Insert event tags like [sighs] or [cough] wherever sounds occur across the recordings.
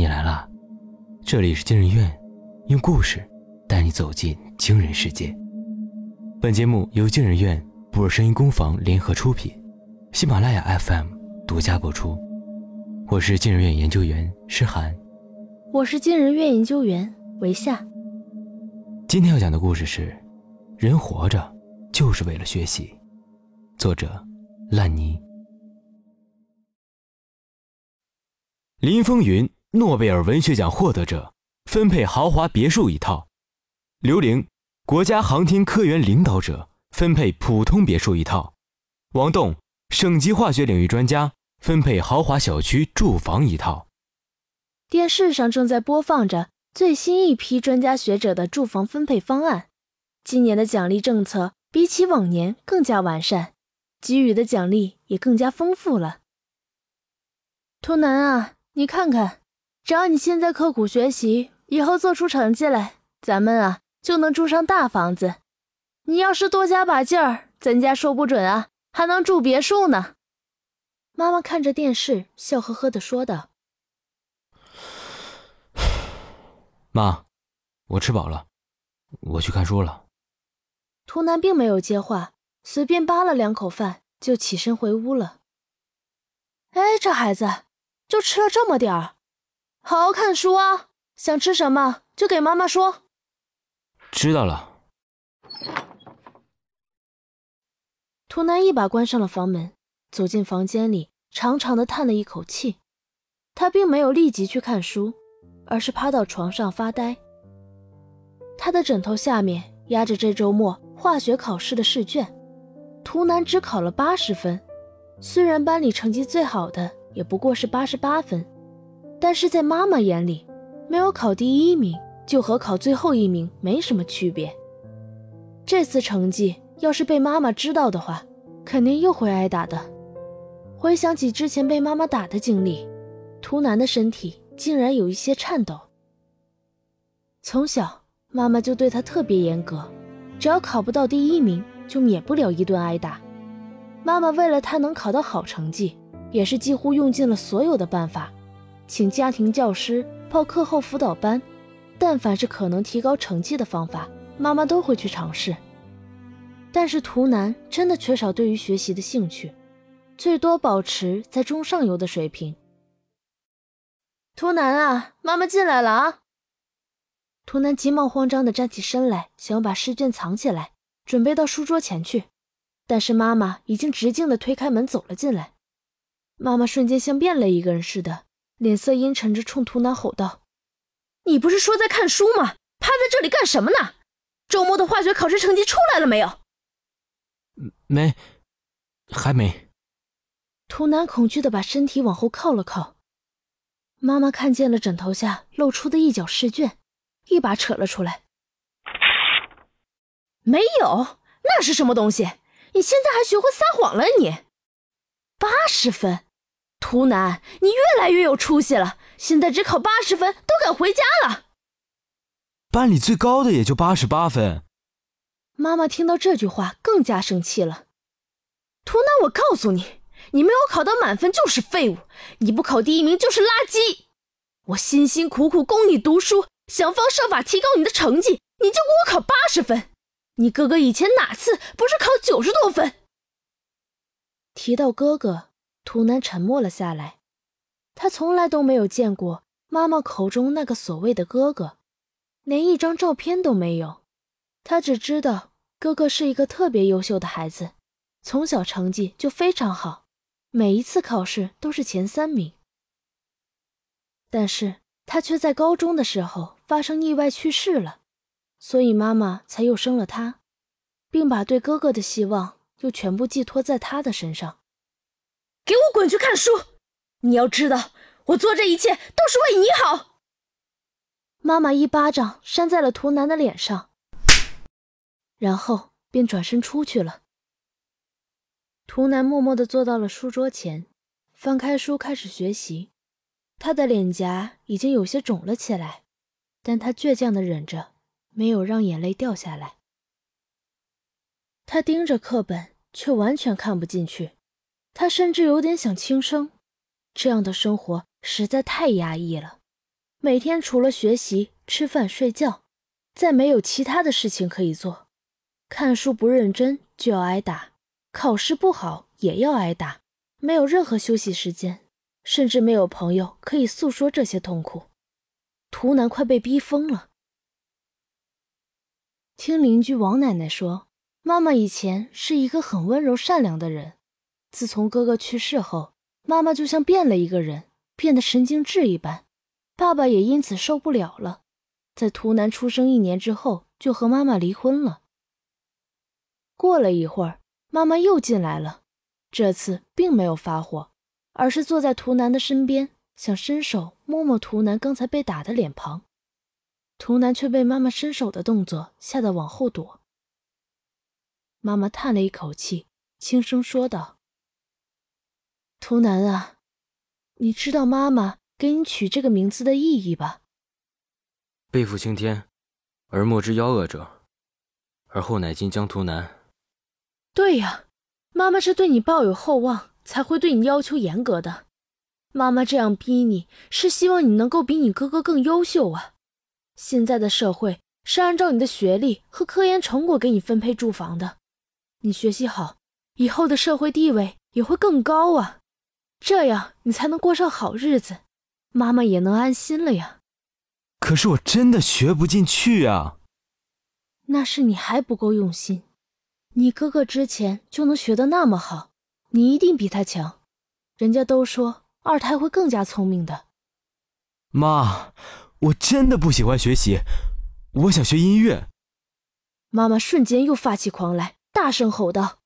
你来啦！这里是惊人院，用故事带你走进惊人世界。本节目由惊人院、布尔声音工坊联合出品，喜马拉雅 FM 独家播出。我是惊人院研究员诗涵，我是惊人院研究员维夏。今天要讲的故事是：人活着就是为了学习。作者：烂泥。林风云，诺贝尔文学奖获得者，分配豪华别墅一套；刘玲，国家航天科研领导者，分配普通别墅一套；王栋，省级化学领域专家，分配豪华小区住房一套。电视上正在播放着最新一批专家学者的住房分配方案。今年的奖励政策比起往年更加完善，给予的奖励也更加丰富了。图南啊！你看看，只要你现在刻苦学习，以后做出成绩来，咱们啊就能住上大房子。你要是多加把劲儿，咱家说不准啊还能住别墅呢。妈妈看着电视，笑呵呵的说道：“ [sighs] 妈，我吃饱了，我去看书了。”图南并没有接话，随便扒了两口饭，就起身回屋了。哎，这孩子。就吃了这么点儿，好好看书啊！想吃什么就给妈妈说。知道了。图南一把关上了房门，走进房间里，长长的叹了一口气。他并没有立即去看书，而是趴到床上发呆。他的枕头下面压着这周末化学考试的试卷。图南只考了八十分，虽然班里成绩最好的。也不过是八十八分，但是在妈妈眼里，没有考第一名就和考最后一名没什么区别。这次成绩要是被妈妈知道的话，肯定又会挨打的。回想起之前被妈妈打的经历，图南的身体竟然有一些颤抖。从小，妈妈就对他特别严格，只要考不到第一名，就免不了一顿挨打。妈妈为了他能考到好成绩。也是几乎用尽了所有的办法，请家庭教师、报课后辅导班，但凡是可能提高成绩的方法，妈妈都会去尝试。但是图南真的缺少对于学习的兴趣，最多保持在中上游的水平。图南啊，妈妈进来了啊！图南急忙慌张地站起身来，想要把试卷藏起来，准备到书桌前去，但是妈妈已经直径地推开门走了进来。妈妈瞬间像变了一个人似的，脸色阴沉着，冲图南吼道：“你不是说在看书吗？趴在这里干什么呢？周末的化学考试成绩出来了没有？”“没，还没。”图南恐惧的把身体往后靠了靠。妈妈看见了枕头下露出的一角试卷，一把扯了出来：“没有，那是什么东西？你现在还学会撒谎了？你八十分。”图南，你越来越有出息了！现在只考八十分都敢回家了。班里最高的也就八十八分。妈妈听到这句话更加生气了。图南，我告诉你，你没有考到满分就是废物，你不考第一名就是垃圾。我辛辛苦苦供你读书，想方设法提高你的成绩，你就给我考八十分。你哥哥以前哪次不是考九十多分？提到哥哥。图南沉默了下来，他从来都没有见过妈妈口中那个所谓的哥哥，连一张照片都没有。他只知道哥哥是一个特别优秀的孩子，从小成绩就非常好，每一次考试都是前三名。但是他却在高中的时候发生意外去世了，所以妈妈才又生了他，并把对哥哥的希望又全部寄托在他的身上。给我滚去看书！你要知道，我做这一切都是为你好。妈妈一巴掌扇在了图南的脸上，然后便转身出去了。图南默默地坐到了书桌前，翻开书开始学习。他的脸颊已经有些肿了起来，但他倔强地忍着，没有让眼泪掉下来。他盯着课本，却完全看不进去。他甚至有点想轻生，这样的生活实在太压抑了。每天除了学习、吃饭、睡觉，再没有其他的事情可以做。看书不认真就要挨打，考试不好也要挨打，没有任何休息时间，甚至没有朋友可以诉说这些痛苦。图南快被逼疯了。听邻居王奶奶说，妈妈以前是一个很温柔善良的人，自从哥哥去世后，妈妈就像变了一个人，变得神经质一般。爸爸也因此受不了了，在图南出生一年之后就和妈妈离婚了。过了一会儿，妈妈又进来了，这次并没有发火，而是坐在图南的身边，想伸手摸摸图南刚才被打的脸庞。图南却被妈妈伸手的动作吓得往后躲。妈妈叹了一口气，轻声说道：“图南啊，你知道妈妈……”给你取这个名字的意义吧。背负青天，而莫之夭夭者，而后乃今江图南。对呀，妈妈是对你抱有厚望，才会对你要求严格的。妈妈这样逼你，是希望你能够比你哥哥更优秀啊。现在的社会是按照你的学历和科研成果给你分配住房的，你学习好，以后的社会地位也会更高啊，这样你才能过上好日子。妈妈也能安心了呀。可是我真的学不进去啊。那是你还不够用心。你哥哥之前就能学得那么好，你一定比他强。人家都说二胎会更加聪明的。妈，我真的不喜欢学习，我想学音乐。妈妈瞬间又发起狂来，大声吼道：“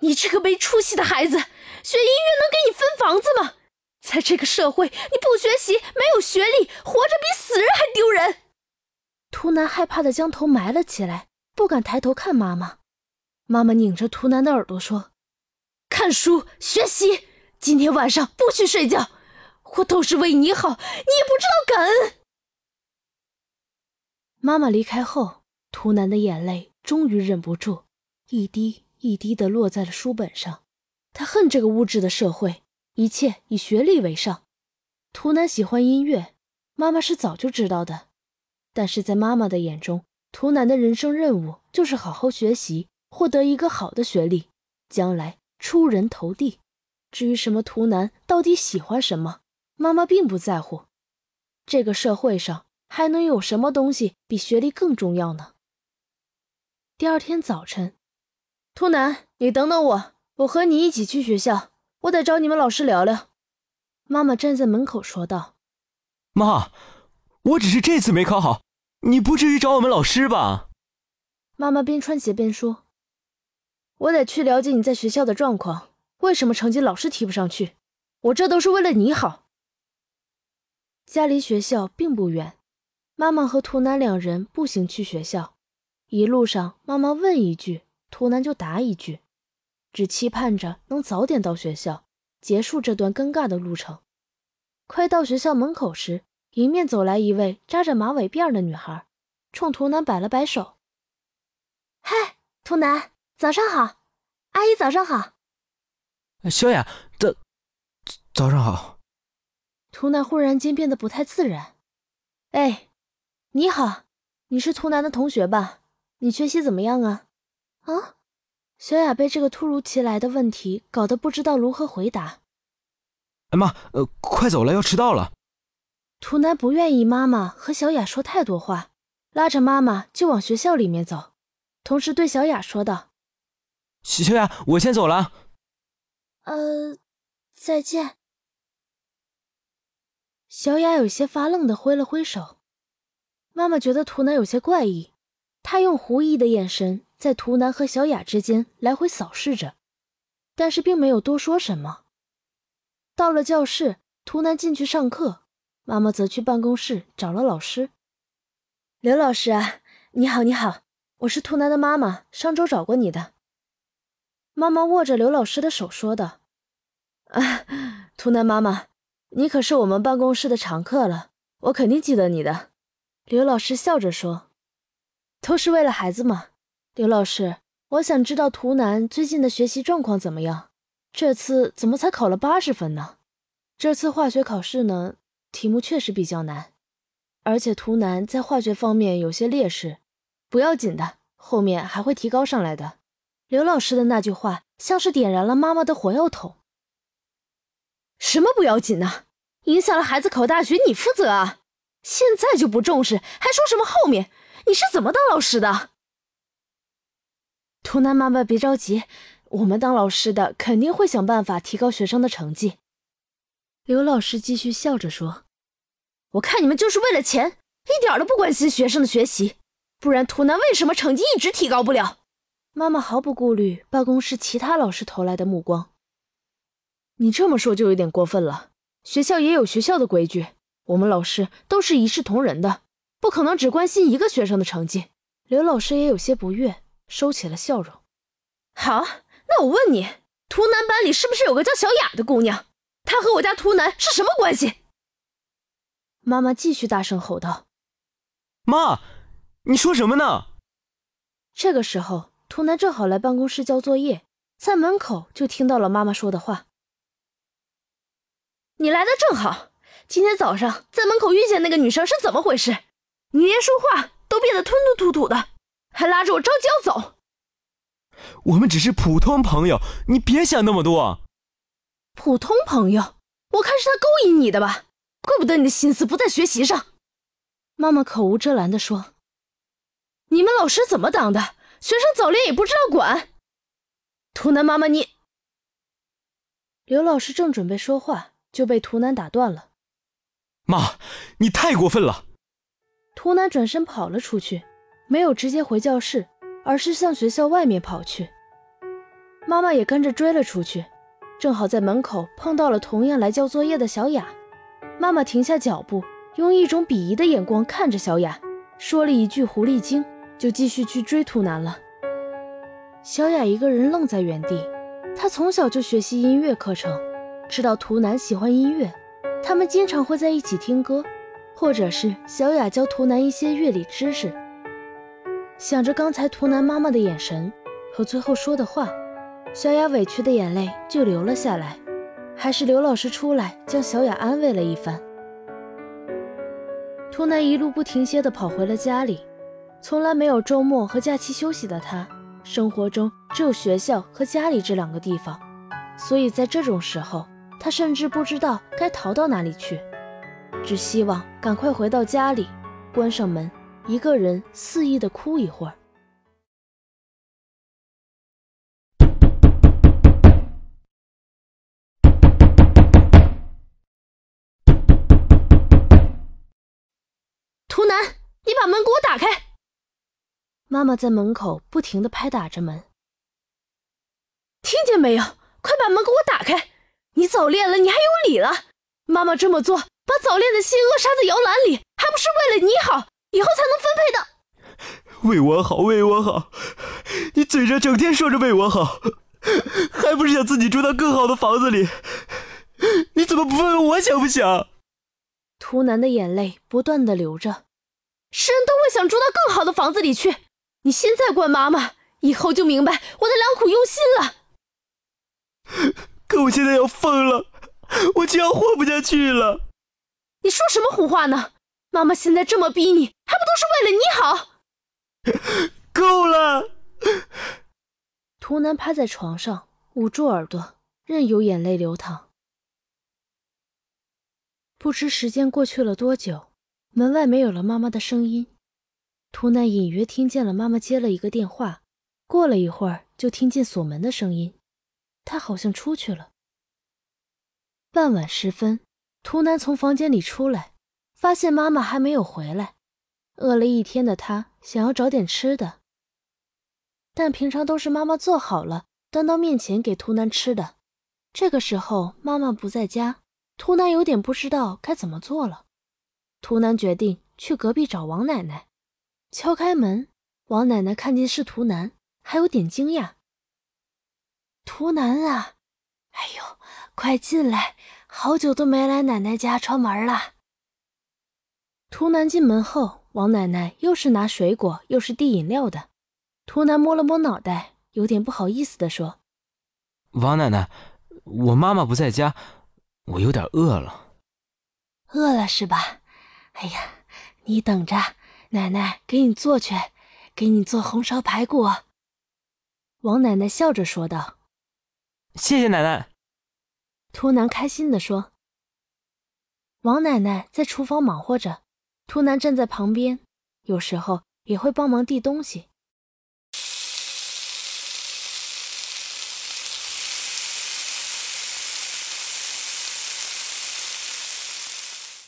你这个没出息的孩子，学音乐能给你分房子吗？”在这个社会，你不学习，没有学历，活着比死人还丢人。图南害怕的将头埋了起来，不敢抬头看妈妈。妈妈拧着图南的耳朵说：“看书学习，今天晚上不许睡觉，我都是为你好，你也不知道感恩。”妈妈离开后，图南的眼泪终于忍不住，一滴一滴的落在了书本上。他恨这个物质的社会。一切以学历为上。图南喜欢音乐，妈妈是早就知道的。但是在妈妈的眼中，图南的人生任务就是好好学习，获得一个好的学历，将来出人头地。至于什么图南到底喜欢什么，妈妈并不在乎。这个社会上还能有什么东西比学历更重要呢？第二天早晨，图南，你等等我，我和你一起去学校。我得找你们老师聊聊。妈妈站在门口说道：“妈，我只是这次没考好，你不至于找我们老师吧？”妈妈边穿鞋边说：“我得去了解你在学校的状况，为什么成绩老是提不上去？我这都是为了你好。”家离学校并不远，妈妈和图南两人步行去学校。一路上，妈妈问一句，图南就答一句。只期盼着能早点到学校，结束这段尴尬的路程。快到学校门口时，迎面走来一位扎着马尾辫的女孩，冲图南摆了摆手：“嗨，图南，早上好，阿姨早上好。”萧雅，早早上好。图南忽然间变得不太自然。“哎，你好，你是图南的同学吧？你学习怎么样啊？”“啊？”小雅被这个突如其来的问题搞得不知道如何回答。哎妈，呃，快走了，要迟到了。图南不愿意妈妈和小雅说太多话，拉着妈妈就往学校里面走，同时对小雅说道：“小雅，我先走了。”呃，再见。小雅有些发愣的挥了挥手。妈妈觉得图南有些怪异，她用狐疑的眼神。在图南和小雅之间来回扫视着，但是并没有多说什么。到了教室，图南进去上课，妈妈则去办公室找了老师。刘老师啊，你好，你好，我是图南的妈妈，上周找过你的。妈妈握着刘老师的手说道：“啊，图南妈妈，你可是我们办公室的常客了，我肯定记得你的。”刘老师笑着说：“都是为了孩子嘛。”刘老师，我想知道图南最近的学习状况怎么样？这次怎么才考了八十分呢？这次化学考试呢？题目确实比较难，而且图南在化学方面有些劣势。不要紧的，后面还会提高上来的。刘老师的那句话像是点燃了妈妈的火药桶。什么不要紧呢？影响了孩子考大学，你负责啊！现在就不重视，还说什么后面？你是怎么当老师的？图南妈妈别着急，我们当老师的肯定会想办法提高学生的成绩。刘老师继续笑着说：“我看你们就是为了钱，一点都不关心学生的学习。不然图南为什么成绩一直提高不了？”妈妈毫不顾虑办公室其他老师投来的目光。你这么说就有点过分了。学校也有学校的规矩，我们老师都是一视同仁的，不可能只关心一个学生的成绩。刘老师也有些不悦，收起了笑容。好，那我问你，图南班里是不是有个叫小雅的姑娘？她和我家图南是什么关系？妈妈继续大声吼道：“妈，你说什么呢？”这个时候，图南正好来办公室交作业，在门口就听到了妈妈说的话。你来的正好，今天早上在门口遇见那个女生是怎么回事？你连说话都变得吞吞吐吐的，还拉着我着急要走。我们只是普通朋友，你别想那么多。普通朋友，我看是他勾引你的吧？怪不得你的心思不在学习上。妈妈口无遮拦地说：“你们老师怎么当的？学生早恋也不知道管。”图南妈妈，你……刘老师正准备说话。就被图南打断了。妈，你太过分了！图南转身跑了出去，没有直接回教室，而是向学校外面跑去。妈妈也跟着追了出去，正好在门口碰到了同样来交作业的小雅。妈妈停下脚步，用一种鄙夷的眼光看着小雅，说了一句“狐狸精”，就继续去追图南了。小雅一个人愣在原地，她从小就学习音乐课程。知道图南喜欢音乐，他们经常会在一起听歌，或者是小雅教图南一些乐理知识。想着刚才图南妈妈的眼神和最后说的话，小雅委屈的眼泪就流了下来。还是刘老师出来将小雅安慰了一番。图南一路不停歇地跑回了家里，从来没有周末和假期休息的他，生活中只有学校和家里这两个地方，所以在这种时候。他甚至不知道该逃到哪里去，只希望赶快回到家里，关上门，一个人肆意的哭一会儿。图南，你把门给我打开！妈妈在门口不停的拍打着门，听见没有？快把门给我打开！你早恋了，你还有理了？妈妈这么做，把早恋的心扼杀在摇篮里，还不是为了你好，以后才能分配的。为我好，为我好，你嘴上整天说着为我好，还不是想自己住到更好的房子里？你怎么不问问我想不想？图南的眼泪不断的流着，是人都会想住到更好的房子里去。你现在怪妈妈，以后就明白我的良苦用心了。可我现在要疯了，我就要活不下去了。你说什么胡话呢？妈妈现在这么逼你，还不都是为了你好？[laughs] 够了！图南趴在床上，捂住耳朵，任由眼泪流淌。不知时间过去了多久，门外没有了妈妈的声音。图南隐约听见了妈妈接了一个电话，过了一会儿，就听见锁门的声音。他好像出去了。傍晚时分，图南从房间里出来，发现妈妈还没有回来。饿了一天的他想要找点吃的，但平常都是妈妈做好了端到面前给图南吃的。这个时候妈妈不在家，图南有点不知道该怎么做了。图南决定去隔壁找王奶奶。敲开门，王奶奶看见是图南，还有点惊讶。图南啊，哎呦，快进来！好久都没来奶奶家串门了。图南进门后，王奶奶又是拿水果又是递饮料的。图南摸了摸脑袋，有点不好意思的说：“王奶奶，我妈妈不在家，我有点饿了。”饿了是吧？哎呀，你等着，奶奶给你做去，给你做红烧排骨。王奶奶笑着说道：“谢谢奶奶。”图南开心地说。王奶奶在厨房忙活着，图南站在旁边，有时候也会帮忙递东西。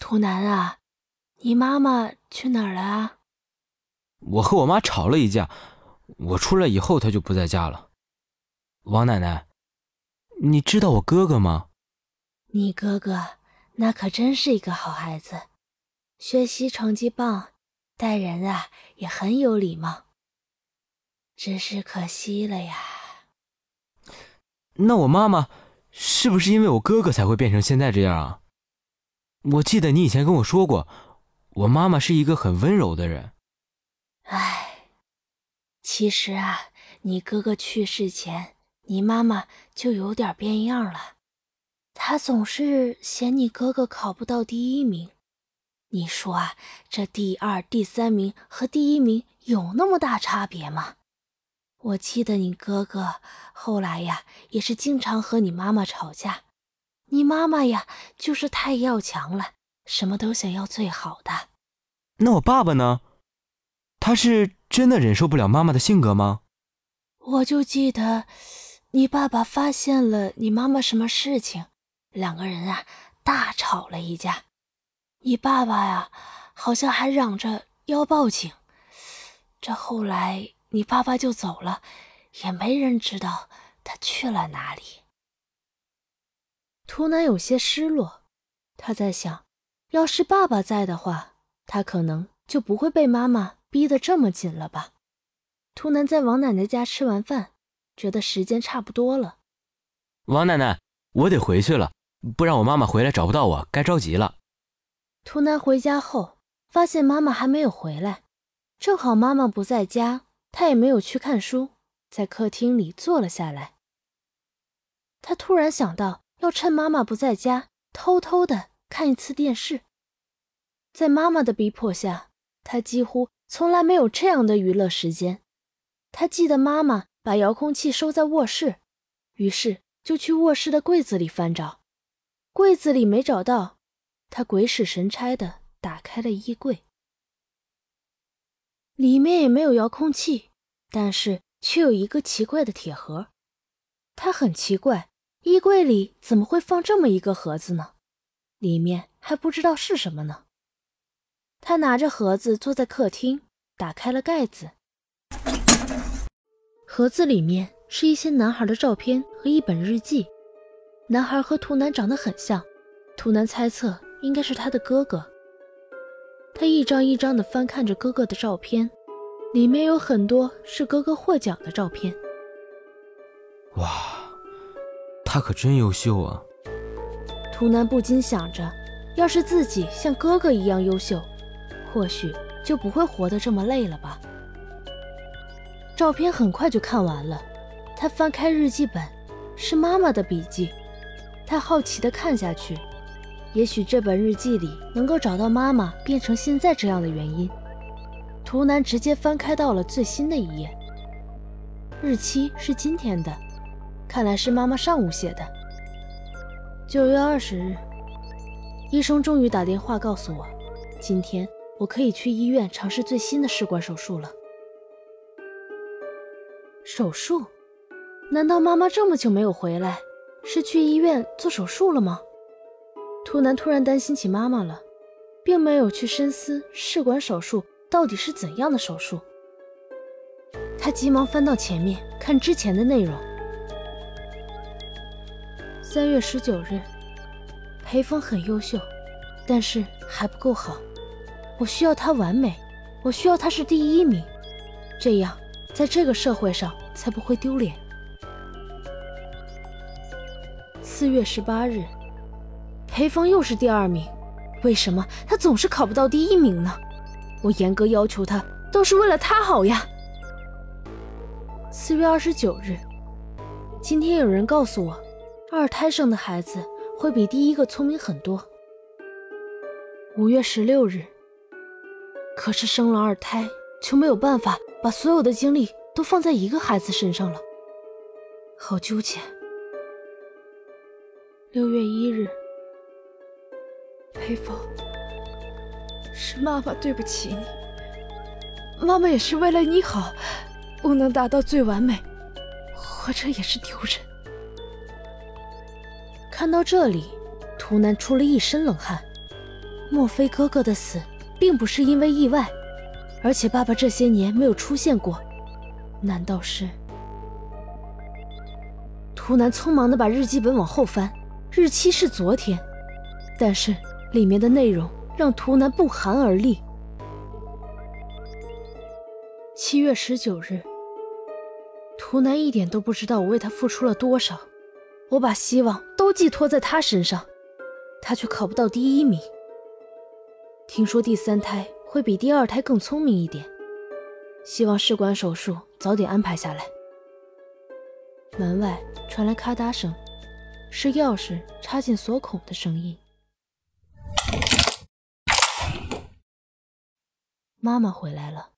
图南啊，你妈妈去哪儿了啊？我和我妈吵了一架，我出来以后她就不在家了。王奶奶，你知道我哥哥吗？你哥哥那可真是一个好孩子，学习成绩棒，待人啊也很有礼貌。只是可惜了呀。那我妈妈是不是因为我哥哥才会变成现在这样啊？我记得你以前跟我说过，我妈妈是一个很温柔的人。唉，其实啊，你哥哥去世前，你妈妈就有点变样了。她总是嫌你哥哥考不到第一名。你说啊，这第二、第三名和第一名有那么大差别吗？我记得你哥哥后来呀，也是经常和你妈妈吵架。你妈妈呀，就是太要强了，什么都想要最好的。那我爸爸呢？他是真的忍受不了妈妈的性格吗？我就记得，你爸爸发现了你妈妈什么事情，两个人啊大吵了一架。你爸爸呀，好像还嚷着要报警。这后来你爸爸就走了，也没人知道他去了哪里。图南有些失落，他在想，要是爸爸在的话，他可能就不会被妈妈逼得这么紧了吧。图南在王奶奶家吃完饭，觉得时间差不多了。王奶奶，我得回去了，不然我妈妈回来找不到我，该着急了。图南回家后，发现妈妈还没有回来，正好妈妈不在家，他也没有去看书，在客厅里坐了下来。他突然想到。要趁妈妈不在家，偷偷的看一次电视。在妈妈的逼迫下，他几乎从来没有这样的娱乐时间。他记得妈妈把遥控器收在卧室，于是就去卧室的柜子里翻找，柜子里没找到，他鬼使神差的打开了衣柜，里面也没有遥控器，但是却有一个奇怪的铁盒。他很奇怪。衣柜里怎么会放这么一个盒子呢？里面还不知道是什么呢。他拿着盒子坐在客厅，打开了盖子。盒子里面是一些男孩的照片和一本日记。男孩和图南长得很像，图南猜测应该是他的哥哥。他一张一张地翻看着哥哥的照片，里面有很多是哥哥获奖的照片。哇！他可真优秀啊！图南不禁想着，要是自己像哥哥一样优秀，或许就不会活得这么累了吧。照片很快就看完了，他翻开日记本，是妈妈的笔记。他好奇地看下去，也许这本日记里能够找到妈妈变成现在这样的原因。图南直接翻开到了最新的一页，日期是今天的。看来是妈妈上午写的。九月二十日，医生终于打电话告诉我，今天我可以去医院尝试最新的试管手术了。手术？难道妈妈这么久没有回来，是去医院做手术了吗？图南突然担心起妈妈了，并没有去深思试管手术到底是怎样的手术。他急忙翻到前面看之前的内容。三月十九日，裴峰很优秀，但是还不够好。我需要他完美，我需要他是第一名，这样在这个社会上才不会丢脸。四月十八日，裴峰又是第二名，为什么他总是考不到第一名呢？我严格要求他，都是为了他好呀。四月二十九日，今天有人告诉我。二胎生的孩子会比第一个聪明很多。五月十六日。可是生了二胎，就没有办法把所有的精力都放在一个孩子身上了，好纠结。六月一日，黑风，是妈妈对不起你，妈妈也是为了你好，不能达到最完美，活着也是丢人。看到这里，图南出了一身冷汗。莫非哥哥的死并不是因为意外，而且爸爸这些年没有出现过？难道是？图南匆忙的把日记本往后翻，日期是昨天，但是里面的内容让图南不寒而栗。七月十九日，图南一点都不知道我为他付出了多少，我把希望都寄托在他身上，他却考不到第一名。听说第三胎会比第二胎更聪明一点，希望试管手术早点安排下来。门外传来咔嗒声，是钥匙插进锁孔的声音。妈妈回来了。